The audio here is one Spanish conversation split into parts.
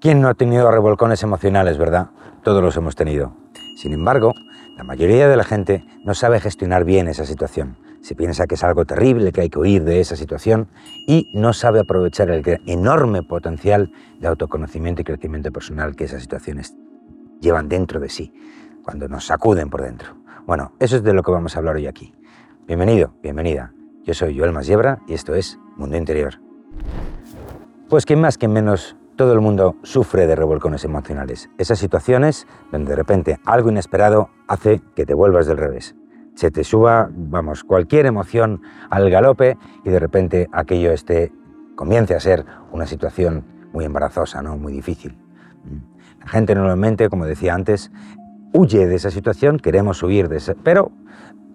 ¿Quién no ha tenido revolcones emocionales, verdad? Todos los hemos tenido. Sin embargo, la mayoría de la gente no sabe gestionar bien esa situación. Se piensa que es algo terrible, que hay que huir de esa situación y no sabe aprovechar el enorme potencial de autoconocimiento y crecimiento personal que esas situaciones llevan dentro de sí, cuando nos sacuden por dentro. Bueno, eso es de lo que vamos a hablar hoy aquí. Bienvenido, bienvenida. Yo soy Joel Masiebra y esto es Mundo Interior. Pues que más que menos todo el mundo sufre de revolcones emocionales. Esas situaciones donde de repente algo inesperado hace que te vuelvas del revés. Se te suba, vamos, cualquier emoción al galope y de repente aquello esté, comience a ser una situación muy embarazosa, ¿no? muy difícil. La gente normalmente, como decía antes, huye de esa situación, queremos huir de esa, pero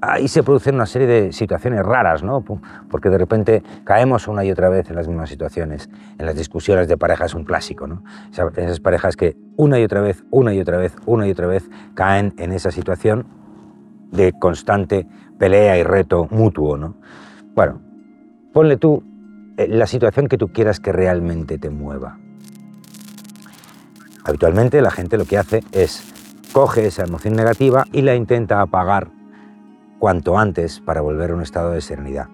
ahí se producen una serie de situaciones raras, ¿no? Porque de repente caemos una y otra vez en las mismas situaciones. En las discusiones de pareja es un clásico, ¿no? Esas parejas que una y otra vez, una y otra vez, una y otra vez caen en esa situación de constante pelea y reto mutuo, ¿no? Bueno, ponle tú eh, la situación que tú quieras que realmente te mueva. Habitualmente la gente lo que hace es coge esa emoción negativa y la intenta apagar cuanto antes para volver a un estado de serenidad.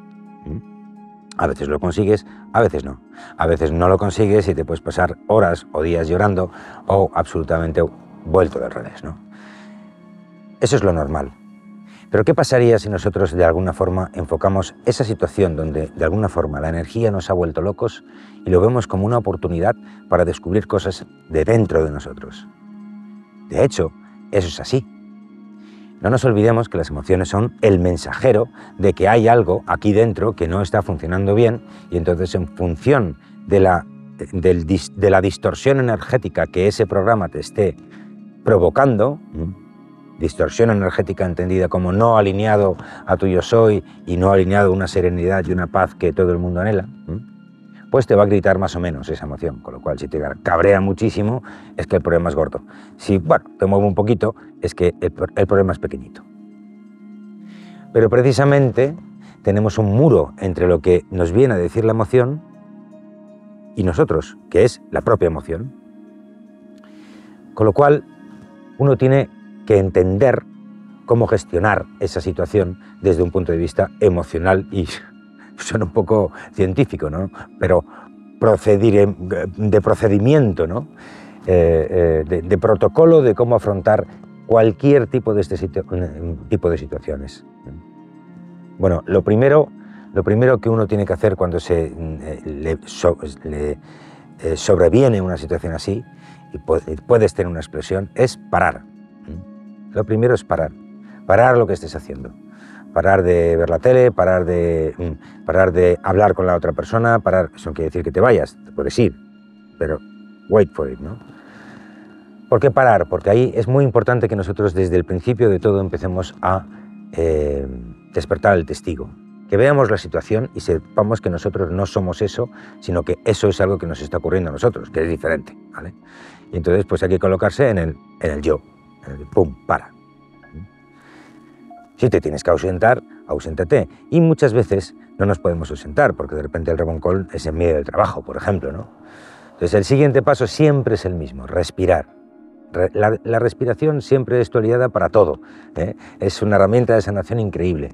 A veces lo consigues, a veces no. A veces no lo consigues y te puedes pasar horas o días llorando o absolutamente vuelto del revés. ¿no? Eso es lo normal. Pero ¿qué pasaría si nosotros de alguna forma enfocamos esa situación donde de alguna forma la energía nos ha vuelto locos y lo vemos como una oportunidad para descubrir cosas de dentro de nosotros? De hecho, eso es así. No nos olvidemos que las emociones son el mensajero de que hay algo aquí dentro que no está funcionando bien y entonces en función de la, de la distorsión energética que ese programa te esté provocando, distorsión energética entendida como no alineado a tu yo soy y no alineado a una serenidad y una paz que todo el mundo anhela, pues te va a gritar más o menos esa emoción. Con lo cual, si te cabrea muchísimo, es que el problema es gordo. Si, bueno, te mueve un poquito, es que el, el problema es pequeñito. Pero precisamente tenemos un muro entre lo que nos viene a decir la emoción y nosotros, que es la propia emoción. Con lo cual, uno tiene que entender cómo gestionar esa situación desde un punto de vista emocional y suena un poco científico, ¿no? Pero procedir, de procedimiento, ¿no? Eh, eh, de, protocolo de cómo afrontar cualquier tipo de, este tipo de situaciones. Bueno, lo primero, lo primero que uno tiene que hacer cuando se eh, le, sobreviene una situación así y puedes tener una explosión es parar. Lo primero es parar, parar lo que estés haciendo parar de ver la tele, parar de, mm, parar de hablar con la otra persona, parar, eso no quiere decir que te vayas, te puedes ir, pero wait for it, ¿no? ¿Por qué parar? Porque ahí es muy importante que nosotros desde el principio de todo empecemos a eh, despertar el testigo, que veamos la situación y sepamos que nosotros no somos eso, sino que eso es algo que nos está ocurriendo a nosotros, que es diferente, ¿vale? Y entonces pues hay que colocarse en el, en el yo, en el pum, para, si te tienes que ausentar, auséntate. Y muchas veces no nos podemos ausentar porque de repente el reboncol es en medio del trabajo, por ejemplo. ¿no? Entonces el siguiente paso siempre es el mismo, respirar. La, respiración siempre es tu aliada para todo. ¿eh? Es una herramienta de sanación increíble.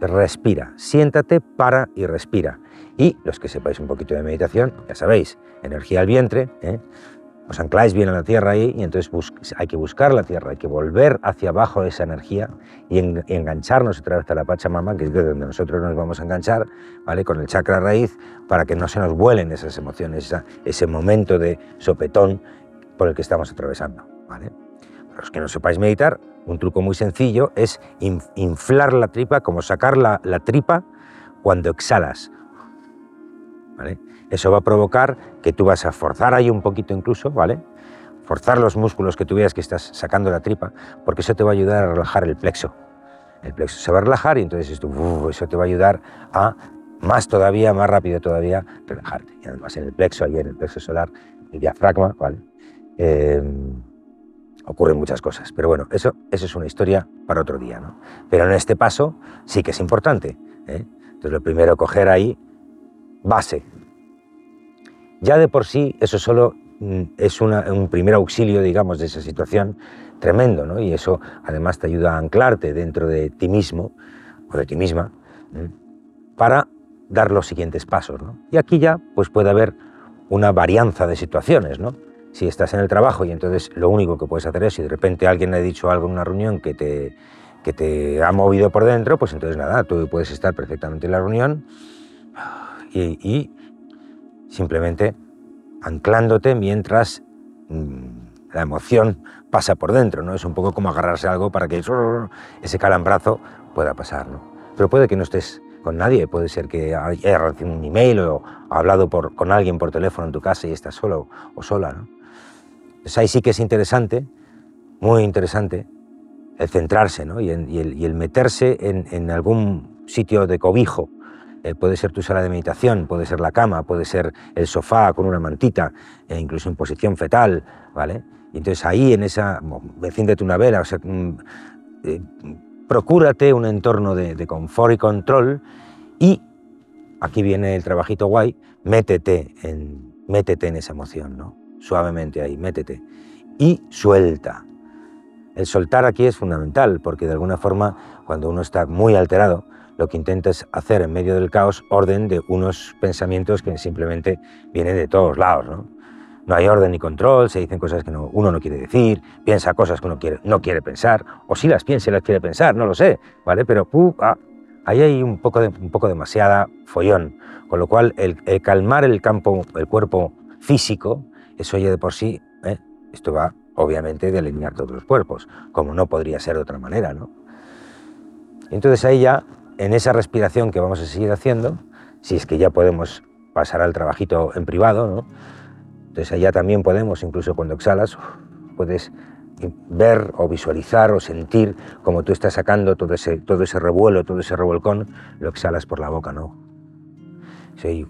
Respira, siéntate, para y respira. Y los que sepáis un poquito de meditación, ya sabéis, energía al vientre, ¿eh? Os ancláis bien a la tierra ahí y entonces hay que buscar la tierra, hay que volver hacia abajo esa energía y, engancharnos otra vez a la Pachamama, que es de donde nosotros nos vamos a enganchar, ¿vale? con el chakra raíz, para que no se nos vuelen esas emociones, ese momento de sopetón por el que estamos atravesando. ¿vale? Para los que no sepáis meditar, un truco muy sencillo es inflar la tripa, como sacar la, la tripa cuando exhalas. ¿vale? Eso va a provocar que tú vas a forzar ahí un poquito incluso, ¿vale? Forzar los músculos que tú veas que estás sacando la tripa, porque eso te va a ayudar a relajar el plexo. El plexo se va a relajar y entonces esto, eso te va a ayudar a más todavía, más rápido todavía, relajarte. Y además en el plexo, ahí en el plexo solar, el diafragma, ¿vale? Em, ocurren muchas cosas. Pero bueno, eso, eso es una historia para otro día, ¿no? Pero en este paso sí que es importante. ¿eh? Entonces lo primero, coger ahí base, ya de por sí eso solo mm, es un primer auxilio, digamos, de esa situación tremendo, ¿no? Y eso además te ayuda a anclarte dentro de ti mismo o de ti misma para dar los siguientes pasos, ¿no? Y aquí ya pues puede haber una varianza de situaciones, ¿no? Si estás en el trabajo y entonces lo único que puedes hacer es, si de repente alguien ha dicho algo en una reunión que te, que te ha movido por dentro, pues entonces nada, tú puedes estar perfectamente en la reunión y, simplemente anclándote mientras mm, la emoción pasa por dentro, ¿no? Es un poco como agarrarse algo para que ese calambrazo pueda pasar, ¿no? Pero puede que no estés con nadie. Puede ser que haya recibido un email o hablado con alguien por teléfono en tu casa y estás solo o sola. ¿no? Pues ahí sí que es interesante, muy interesante, el centrarse ¿no? y, el, meterse en, algún sitio de cobijo. Eh, puede ser tu sala de meditación, puede ser la cama, puede ser el sofá con una mantita, e incluso en posición fetal, ¿vale? Y entonces ahí en esa, enciéndete una vela, o sea, mm, eh, procúrate un entorno de, confort y control y, aquí viene el trabajito guay, métete en, métete en esa emoción, ¿no? suavemente ahí, métete. Y suelta. El soltar aquí es fundamental, porque de alguna forma, cuando uno está muy alterado, lo que intenta es hacer en medio del caos orden de unos pensamientos que simplemente vienen de todos lados. ¿no? no hay orden ni control, se dicen cosas que uno no quiere decir, piensa cosas que uno quiere, no quiere pensar, o si las piensa y las quiere pensar, no lo sé, ¿vale? Pero ah, ahí hay un poco, de, un poco demasiada follón, con lo cual el, calmar el campo, el cuerpo físico, eso ya de por sí, ¿eh? esto va obviamente de alinear todos los cuerpos, como no podría ser de otra manera, ¿no? Entonces ahí ya, en esa respiración que vamos a seguir haciendo, si es que ya podemos pasar al trabajito en privado, ¿no? Entonces allá también podemos, incluso cuando exhalas, puedes ver o visualizar o sentir como tú estás sacando todo ese, todo ese revuelo, todo ese revolcón, lo exhalas por la boca, ¿no? Sí.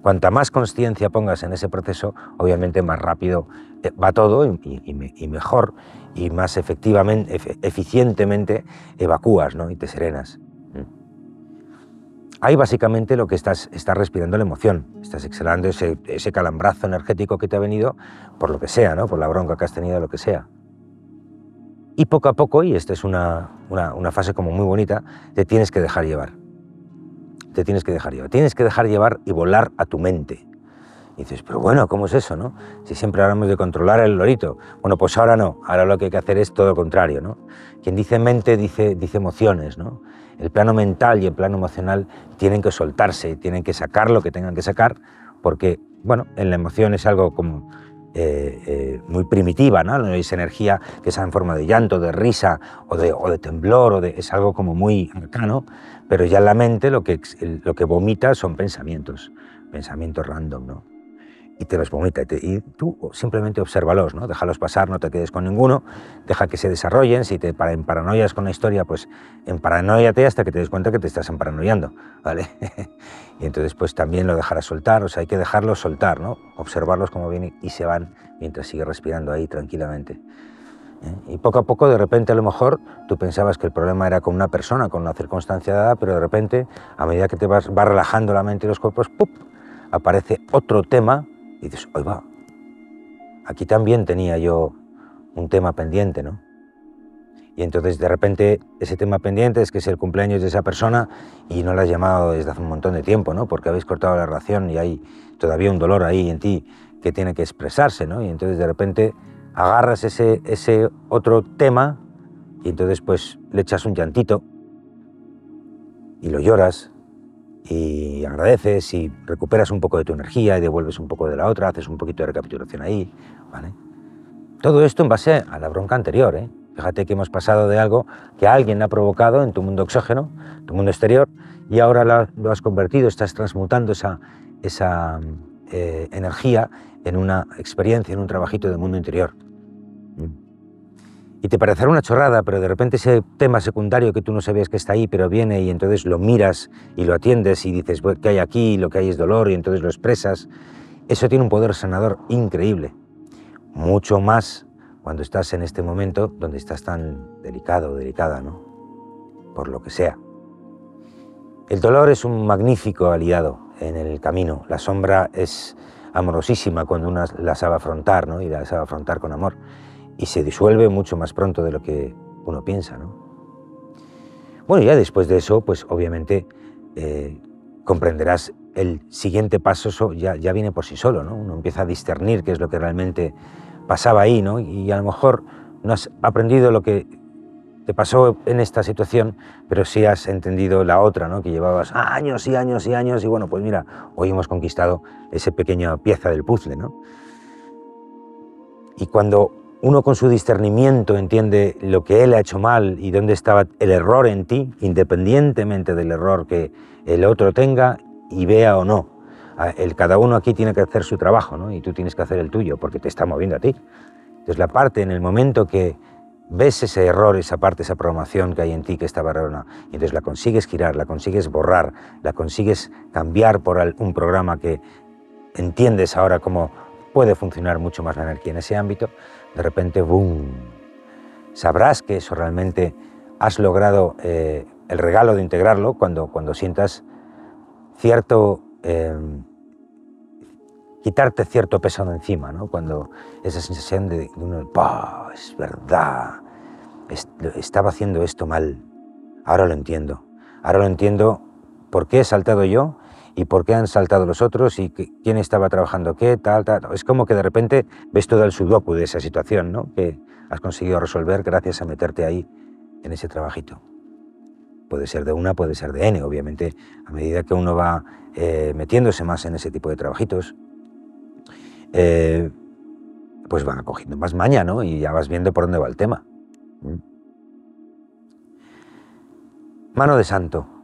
Cuanta más conciencia pongas en ese proceso, obviamente más rápido eh, va todo y, mejor y más efectivamente, eficientemente evacúas ¿no? y te serenas. Ahí básicamente lo que estás, estás respirando la emoción, estás exhalando ese, ese, calambrazo energético que te ha venido por lo que sea, ¿no? por la bronca que has tenido, lo que sea. Y poco a poco, y esta es una, una, fase como muy bonita, te tienes que dejar llevar. Te tienes que dejar llevar. Tienes que dejar llevar y volar a tu mente. Y dices, pero bueno, ¿cómo es eso, no? Si siempre hablamos de controlar el lorito. Bueno, pues ahora no. Ahora lo que hay que hacer es todo lo contrario, ¿no? Quien dice mente dice, dice emociones, ¿no? El plano mental y el plano emocional tienen que soltarse, tienen que sacar lo que tengan que sacar, porque, bueno, en la emoción es algo como eh, eh, muy primitiva, ¿no? Es energía que sea en forma de llanto, de risa o de, o de temblor, o de, es algo como muy arcano, pero ya en la mente lo que, lo que vomita son pensamientos, pensamientos random, ¿no? Y te los vomita. Y tú simplemente obsérvalos, ¿no? déjalos pasar, no te quedes con ninguno, deja que se desarrollen. Si te para, con la historia, pues paranoiate hasta que te des cuenta que te estás paranoiando. ¿vale? y entonces pues también lo dejarás soltar, o sea, hay que dejarlos soltar, ¿no? observarlos como vienen y se van mientras sigue respirando ahí tranquilamente. ¿eh? Y poco a poco, de repente, a lo mejor tú pensabas que el problema era con una persona, con una circunstancia dada, pero de repente, a medida que te vas, vas relajando la mente y los cuerpos, ¡pup! aparece otro tema y dices, hoy va, aquí también tenía yo un tema pendiente, ¿no? Y entonces de repente ese tema pendiente es que es el cumpleaños de esa persona y no la has llamado desde hace un montón de tiempo, ¿no? Porque habéis cortado la relación y hay todavía un dolor ahí en ti que tiene que expresarse, ¿no? Y entonces de repente agarras ese, ese otro tema y entonces pues le echas un llantito y lo lloras y agradeces y recuperas un poco de tu energía y devuelves un poco de la otra, haces un poquito de recapitulación ahí, ¿vale? Todo esto en base a la bronca anterior, ¿eh? Fíjate que hemos pasado de algo que alguien ha provocado en tu mundo exógeno, tu mundo exterior, y ahora lo has convertido, estás transmutando esa, esa eh, energía en una experiencia, en un trabajito del mundo interior. Y te parecerá una chorrada, pero de repente ese tema secundario que tú no sabías que está ahí, pero viene y entonces lo miras y lo atiendes y dices, ¿qué hay aquí? Lo que hay es dolor y entonces lo expresas. Eso tiene un poder sanador increíble. Mucho más cuando estás en este momento donde estás tan delicado delicada, ¿no? Por lo que sea. El dolor es un magnífico aliado en el camino. La sombra es amorosísima cuando una la sabe afrontar, ¿no? Y la sabe afrontar con amor. Y se disuelve mucho más pronto de lo que uno piensa, ¿no? Bueno, ya después de eso, pues obviamente eh, comprenderás el siguiente paso ya, ya viene por sí solo, ¿no? Uno empieza a discernir qué es lo que realmente pasaba ahí, ¿no? Y a lo mejor no has aprendido lo que te pasó en esta situación, pero sí has entendido la otra, ¿no? que llevabas años y años y años y bueno, pues mira, hoy hemos conquistado esa pequeña pieza del puzzle. ¿no? Y cuando uno con su discernimiento entiende lo que él ha hecho mal y dónde estaba el error en ti, independientemente del error que el otro tenga y vea o no. El, cada uno aquí tiene que hacer su trabajo ¿no? y tú tienes que hacer el tuyo porque te está moviendo a ti. Entonces la parte en el momento que ves ese error, esa parte, esa programación que hay en ti que está barrona, y entonces la consigues girar, la consigues borrar, la consigues cambiar por un programa que entiendes ahora cómo puede funcionar mucho más la energía en ese ámbito, de repente, ¡boom! Sabrás que eso realmente has logrado eh, el regalo de integrarlo cuando, cuando sientas cierto... Em, quitarte cierto peso de encima, ¿no? cuando esa sensación de, de uno, es verdad, estaba haciendo esto mal, ahora lo entiendo, ahora lo entiendo por qué he saltado yo y por qué han saltado los otros y quién estaba trabajando qué, tal, tal. Es como que de repente ves todo el sudoku de esa situación ¿no? que has conseguido resolver gracias a meterte ahí en ese trabajito. Puede ser de una, puede ser de N, obviamente, a medida que uno va eh, metiéndose más en ese tipo de trabajitos, eh, pues van cogiendo más maña, ¿no? Y ya vas viendo por dónde va el tema. ¿Mm? Mano de santo.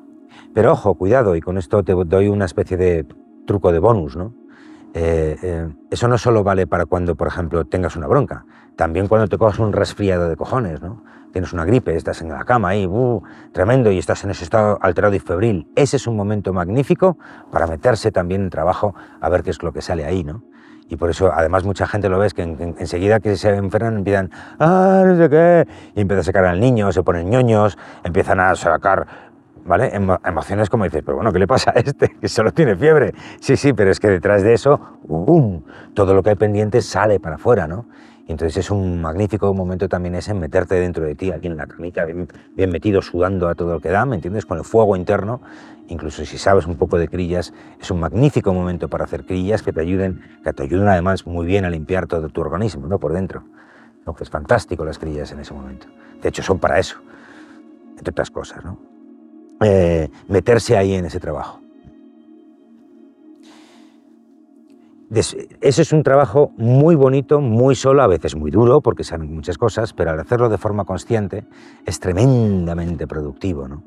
Pero ojo, cuidado, y con esto te doy una especie de truco de bonus, ¿no? Eh, eh, eso no solo vale para cuando, por ejemplo, tengas una bronca, también cuando te cojas un resfriado de cojones, ¿no? Tienes una gripe, estás en la cama ahí, uh, tremendo, y estás en ese estado alterado y febril. Ese es un momento magnífico para meterse también en trabajo a ver qué es lo que sale ahí, ¿no? Y por eso, además, mucha gente lo ves que enseguida que se enferman empiezan, ah, no sé qué, y empiezan a sacar al niño, se ponen ñoños, empiezan a sacar, ¿vale? emociones como dices, pero bueno, ¿qué le pasa a este? Que solo tiene fiebre. Sí, sí, pero es que detrás de eso, ¡bum! Todo lo que hay pendiente sale para afuera, ¿no? Y entonces es un magnífico momento también ese meterte dentro de ti, aquí en la camita, bien, bien metido, sudando a todo lo que da, ¿me entiendes? Con el fuego interno incluso si sabes un poco de crillas, es un magnífico momento para hacer crillas que te ayuden, que te ayuden además muy bien a limpiar todo tu organismo, ¿no? Por dentro. ¿no? Es fantástico las crillas en ese momento. De hecho, son para eso, entre otras cosas, ¿no? Eh, meterse ahí en ese trabajo. Eso es un trabajo muy bonito, muy solo, a veces muy duro, porque saben muchas cosas, pero al hacerlo de forma consciente es tremendamente productivo. ¿no?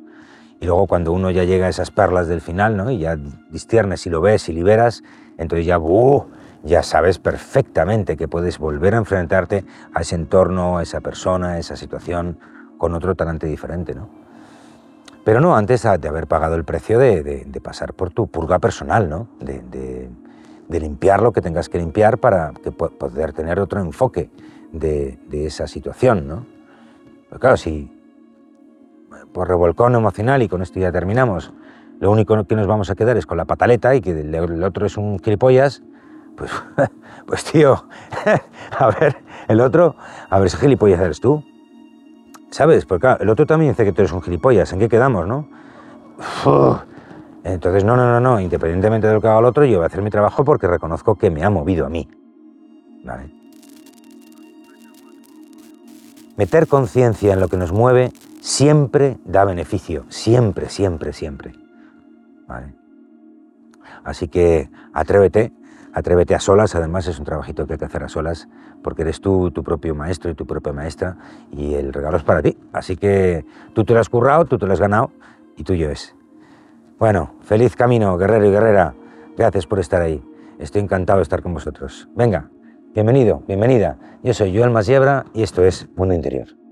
Y luego cuando uno ya llega a esas perlas del final, ¿no? Y ya distiernes y lo ves y liberas, entonces ya, uh, ya sabes perfectamente que puedes volver a enfrentarte a ese entorno, a esa persona, a esa situación con otro talante diferente, ¿no? Pero no antes de haber pagado el precio de, pasar por tu purga personal, ¿no? De, de, limpiar lo que tengas que limpiar para poder tener otro enfoque de, esa situación, ¿no? Pero claro, si, por revolcón emocional, y con esto ya terminamos, lo único que nos vamos a quedar es con la pataleta y que el otro es un gilipollas, pues, pues tío, a ver, el otro, a ver, ese gilipollas eres tú. ¿Sabes? Porque claro, el otro también dice que tú eres un gilipollas, ¿en qué quedamos, no? Entonces, no, no, no, no, independientemente de lo que haga el otro, yo voy a hacer mi trabajo porque reconozco que me ha movido a mí. Meter conciencia en lo que nos mueve siempre da beneficio, siempre, siempre, siempre. Así que atrévete, atrévete a solas, además es un trabajito que hay que hacer a solas, porque eres tú tu propio maestro y tu propia maestra, y el regalo es para ti. Así que tú te lo has currado, tú te lo has ganado, y tuyo es. Bueno, feliz camino, guerrero y guerrera. Gracias por estar ahí. Estoy encantado de estar con vosotros. Venga, bienvenido, bienvenida. Yo soy Joel Masiebra y esto es Mundo Interior.